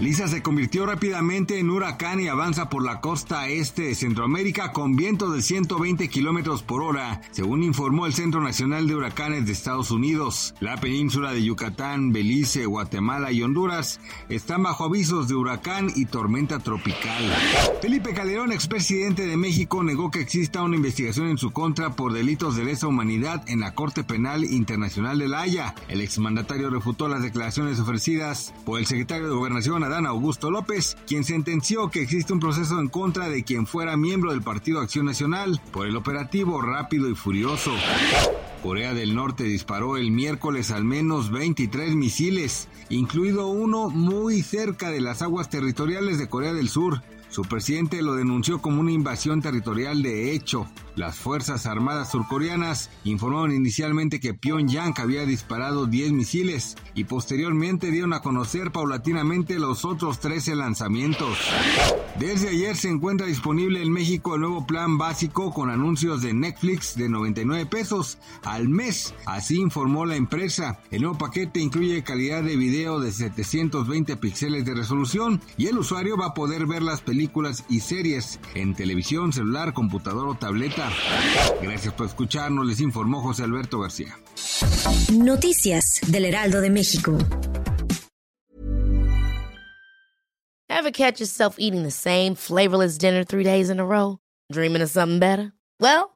Lisa se convirtió rápidamente en huracán y avanza por la costa este de Centroamérica con vientos de 120 kilómetros por hora, según informó el Centro Nacional de Huracanes de Estados Unidos. La península de Yucatán, Belice, Guatemala y Honduras están bajo avisos de huracán y tormenta tropical. Felipe Calderón, expresidente de México, negó que exista una investigación en su contra por delitos de lesa humanidad en la Corte Penal Internacional de La Haya. El exmandatario refutó las declaraciones ofrecidas por el secretario de Gobernación Adán Augusto López, quien sentenció que existe un proceso en contra de quien fuera miembro del Partido Acción Nacional por el operativo Rápido y Furioso. Corea del Norte disparó el miércoles al menos 23 misiles, incluido uno muy cerca de las aguas territoriales de Corea del Sur. Su presidente lo denunció como una invasión territorial de hecho. Las Fuerzas Armadas surcoreanas informaron inicialmente que Pyongyang había disparado 10 misiles y posteriormente dieron a conocer paulatinamente los otros 13 lanzamientos. Desde ayer se encuentra disponible en México el nuevo plan básico con anuncios de Netflix de 99 pesos al mes, así informó la empresa. El nuevo paquete incluye calidad de video de 720 píxeles de resolución y el usuario va a poder ver las películas y series en televisión, celular, computador o tableta. Gracias por escucharnos, les informó José Alberto García. Noticias del Heraldo de México. Ever catch yourself eating the same flavorless dinner three days in a row? Dreaming of something better? Well,